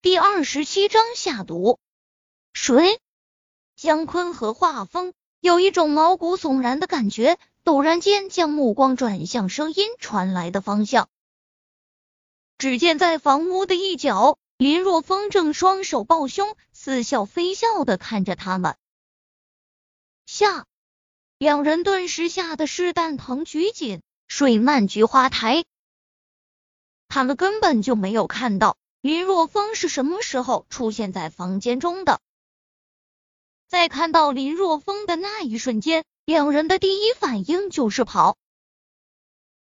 第二十七章下毒。谁？姜昆和画风有一种毛骨悚然的感觉，陡然间将目光转向声音传来的方向。只见在房屋的一角，林若风正双手抱胸，似笑非笑的看着他们。下，两人顿时吓得是蛋疼，拘紧睡漫菊花台。他们根本就没有看到林若风是什么时候出现在房间中的。在看到林若风的那一瞬间，两人的第一反应就是跑。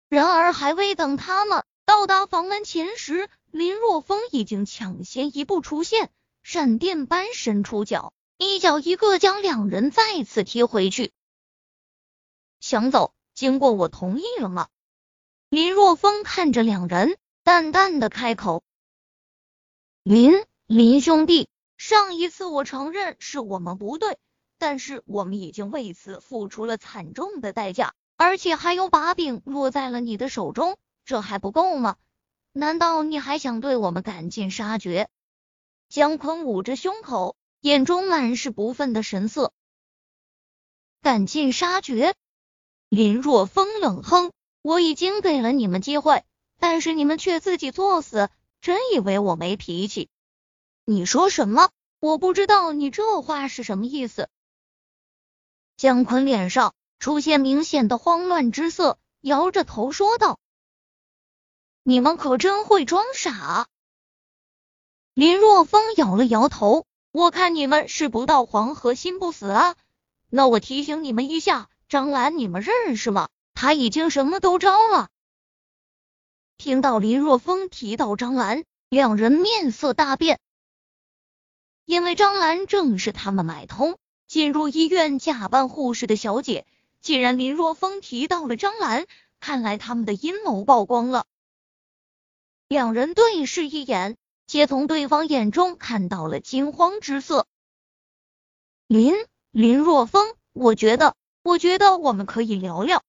然而，还未等他们到达房门前时，林若风已经抢先一步出现，闪电般伸出脚，一脚一个将两人再次踢回去。想走，经过我同意了吗？林若风看着两人。淡淡的开口：“林林兄弟，上一次我承认是我们不对，但是我们已经为此付出了惨重的代价，而且还有把柄落在了你的手中，这还不够吗？难道你还想对我们赶尽杀绝？”姜昆捂着胸口，眼中满是不忿的神色。赶尽杀绝？林若风冷哼：“我已经给了你们机会。”但是你们却自己作死，真以为我没脾气？你说什么？我不知道你这话是什么意思。姜昆脸上出现明显的慌乱之色，摇着头说道：“你们可真会装傻。”林若风摇了摇头：“我看你们是不到黄河心不死啊。那我提醒你们一下，张兰你们认识吗？他已经什么都招了。”听到林若风提到张兰，两人面色大变，因为张兰正是他们买通进入医院假扮护士的小姐。既然林若风提到了张兰，看来他们的阴谋曝光了。两人对视一眼，皆从对方眼中看到了惊慌之色。林林若风，我觉得，我觉得我们可以聊聊。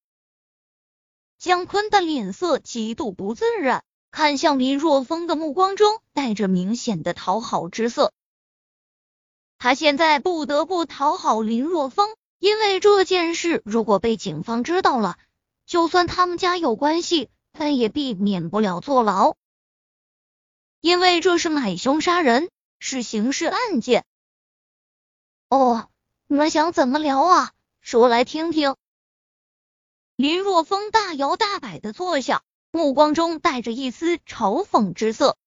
姜昆的脸色极度不自然，看向林若风的目光中带着明显的讨好之色。他现在不得不讨好林若风，因为这件事如果被警方知道了，就算他们家有关系，但也避免不了坐牢，因为这是买凶杀人，是刑事案件。哦，你们想怎么聊啊？说来听听。林若风大摇大摆的坐下，目光中带着一丝嘲讽之色。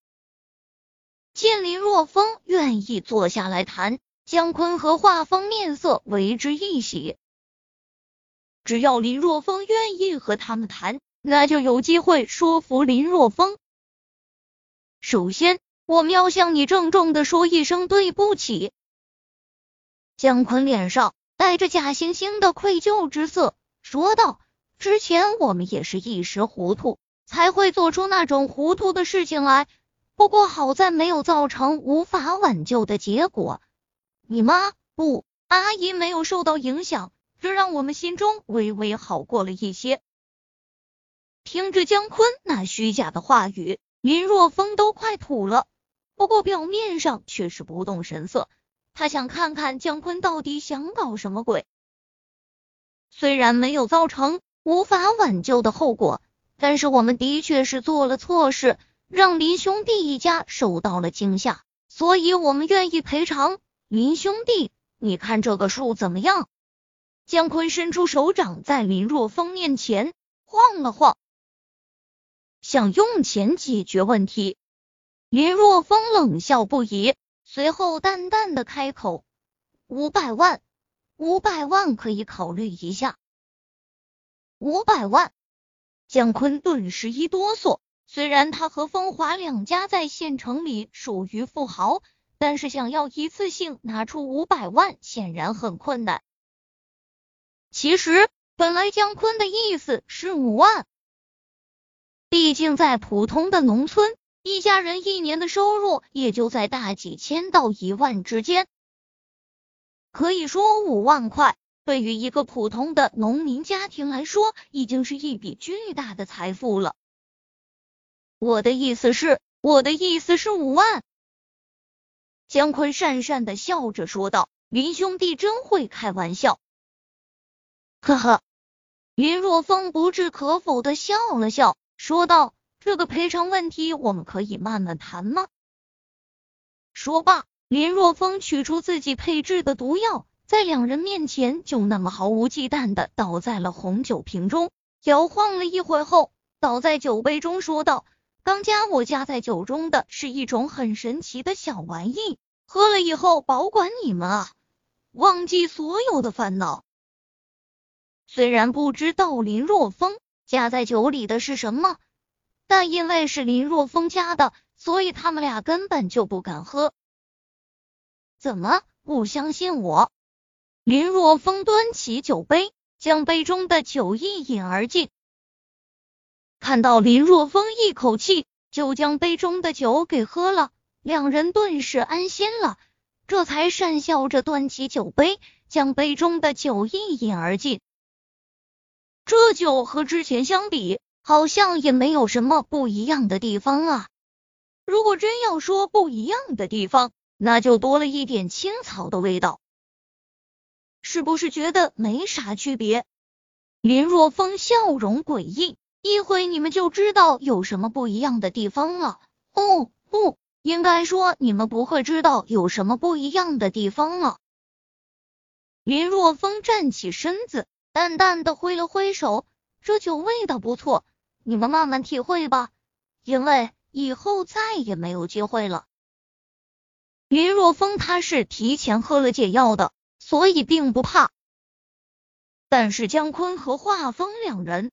见林若风愿意坐下来谈，姜昆和画风面色为之一喜。只要林若风愿意和他们谈，那就有机会说服林若风。首先，我们要向你郑重的说一声对不起。姜昆脸上带着假惺惺的愧疚之色，说道。之前我们也是一时糊涂，才会做出那种糊涂的事情来。不过好在没有造成无法挽救的结果。你妈不，阿姨没有受到影响，这让我们心中微微好过了一些。听着姜昆那虚假的话语，林若风都快吐了。不过表面上却是不动神色，他想看看姜昆到底想搞什么鬼。虽然没有造成。无法挽救的后果，但是我们的确是做了错事，让林兄弟一家受到了惊吓，所以我们愿意赔偿。林兄弟，你看这个数怎么样？姜昆伸出手掌在林若风面前晃了晃，想用钱解决问题。林若风冷笑不已，随后淡淡的开口：“五百万，五百万可以考虑一下。”五百万，姜昆顿时一哆嗦。虽然他和风华两家在县城里属于富豪，但是想要一次性拿出五百万，显然很困难。其实，本来姜昆的意思是五万，毕竟在普通的农村，一家人一年的收入也就在大几千到一万之间，可以说五万块。对于一个普通的农民家庭来说，已经是一笔巨大的财富了。我的意思是，我的意思是五万。姜昆讪讪的笑着说道：“林兄弟真会开玩笑。”呵呵，林若风不置可否的笑了笑，说道：“这个赔偿问题，我们可以慢慢谈吗？”说罢，林若风取出自己配制的毒药，在两人面前就那么毫无忌惮的倒在了红酒瓶中，摇晃了一会后，倒在酒杯中，说道：“刚加我加在酒中的是一种很神奇的小玩意，喝了以后保管你们啊，忘记所有的烦恼。”虽然不知道林若风加在酒里的是什么，但因为是林若风加的。所以他们俩根本就不敢喝。怎么不相信我？林若风端起酒杯，将杯中的酒一饮而尽。看到林若风一口气就将杯中的酒给喝了，两人顿时安心了，这才讪笑着端起酒杯，将杯中的酒一饮而尽。这酒和之前相比，好像也没有什么不一样的地方啊。如果真要说不一样的地方，那就多了一点青草的味道，是不是觉得没啥区别？林若风笑容诡异，一会你们就知道有什么不一样的地方了。哦，不应该说你们不会知道有什么不一样的地方了。林若风站起身子，淡淡的挥了挥手，这酒味道不错，你们慢慢体会吧，因为。以后再也没有机会了。林若风他是提前喝了解药的，所以并不怕。但是姜昆和华峰两人，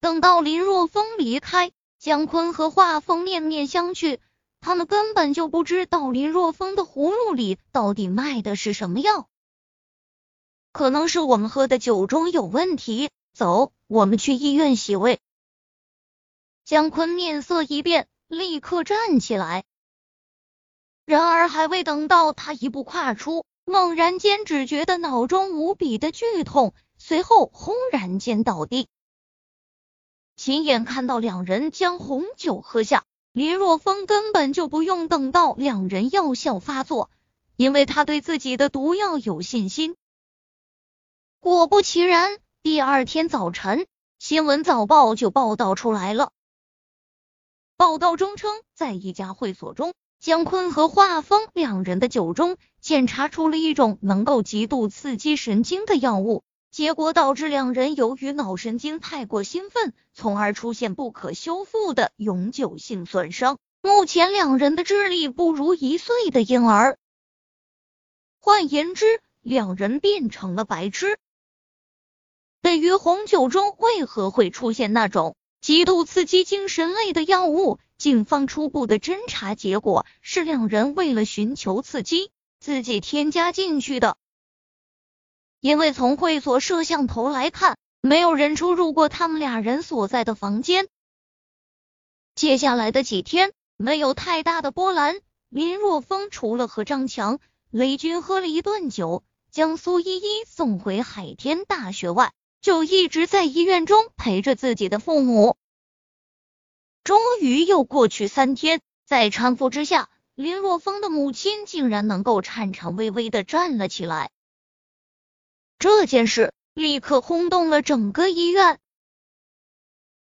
等到林若风离开，姜昆和华峰面面相觑，他们根本就不知道林若风的葫芦里到底卖的是什么药。可能是我们喝的酒中有问题，走，我们去医院洗胃。姜昆面色一变。立刻站起来，然而还未等到他一步跨出，猛然间只觉得脑中无比的剧痛，随后轰然间倒地。亲眼看到两人将红酒喝下，林若风根本就不用等到两人药效发作，因为他对自己的毒药有信心。果不其然，第二天早晨，新闻早报就报道出来了。报道中称，在一家会所中，姜昆和华峰两人的酒中检查出了一种能够极度刺激神经的药物，结果导致两人由于脑神经太过兴奋，从而出现不可修复的永久性损伤。目前两人的智力不如一岁的婴儿，换言之，两人变成了白痴。对于红酒中为何会出现那种？极度刺激精神类的药物，警方初步的侦查结果是两人为了寻求刺激，自己添加进去的。因为从会所摄像头来看，没有人出入过他们俩人所在的房间。接下来的几天没有太大的波澜，林若风除了和张强、雷军喝了一顿酒，将苏依依送回海天大学外。就一直在医院中陪着自己的父母。终于又过去三天，在搀扶之下，林若风的母亲竟然能够颤颤巍巍的站了起来。这件事立刻轰动了整个医院。